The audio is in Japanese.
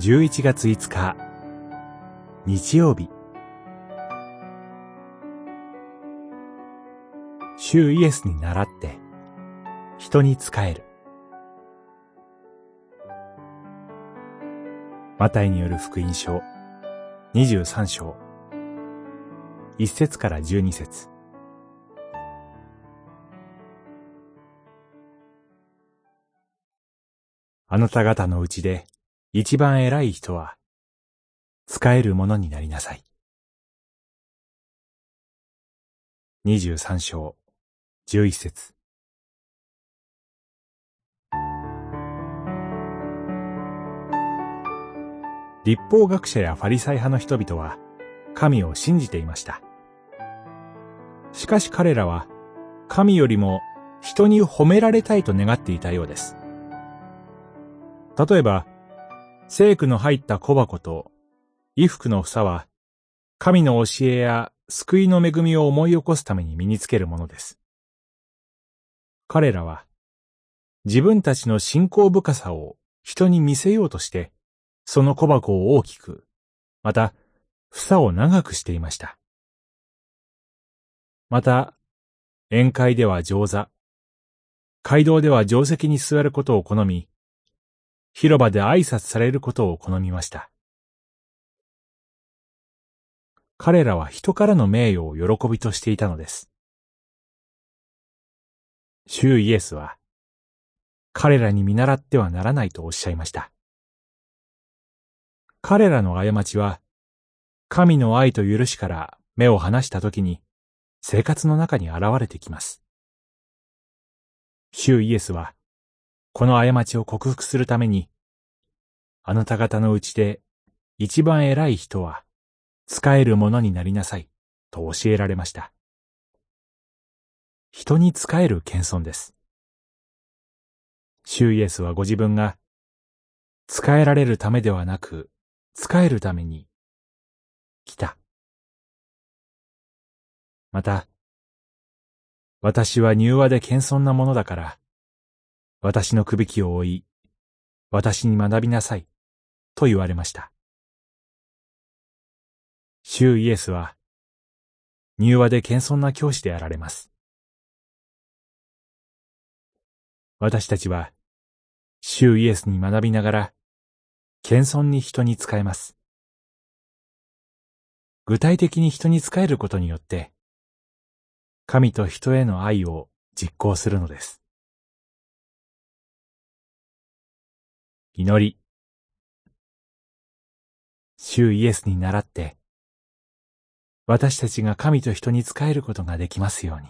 11月5日。日曜日。主イエスに倣って人に仕える。マタイによる福音書。23章。1節から12節。あなた方のうちで一番偉い人は、使えるものになりなさい。二十三章、十一節。立法学者やファリサイ派の人々は、神を信じていました。しかし彼らは、神よりも人に褒められたいと願っていたようです。例えば、聖句の入った小箱と衣服の房は、神の教えや救いの恵みを思い起こすために身につけるものです。彼らは、自分たちの信仰深さを人に見せようとして、その小箱を大きく、また、房を長くしていました。また、宴会では上座、街道では定石に座ることを好み、広場で挨拶されることを好みました。彼らは人からの名誉を喜びとしていたのです。主イエスは、彼らに見習ってはならないとおっしゃいました。彼らの過ちは、神の愛と許しから目を離したときに、生活の中に現れてきます。主イエスは、この過ちを克服するために、あなた方のうちで一番偉い人は、使えるものになりなさい、と教えられました。人に仕える謙遜です。主イエスはご自分が、使えられるためではなく、使えるために、来た。また、私は柔和で謙遜なものだから、私のくびきを追い、私に学びなさい、と言われました。主イエスは、柔和で謙遜な教師であられます。私たちは、主イエスに学びながら、謙遜に人に仕えます。具体的に人に仕えることによって、神と人への愛を実行するのです。祈り。主イエスに倣って、私たちが神と人に仕えることができますように。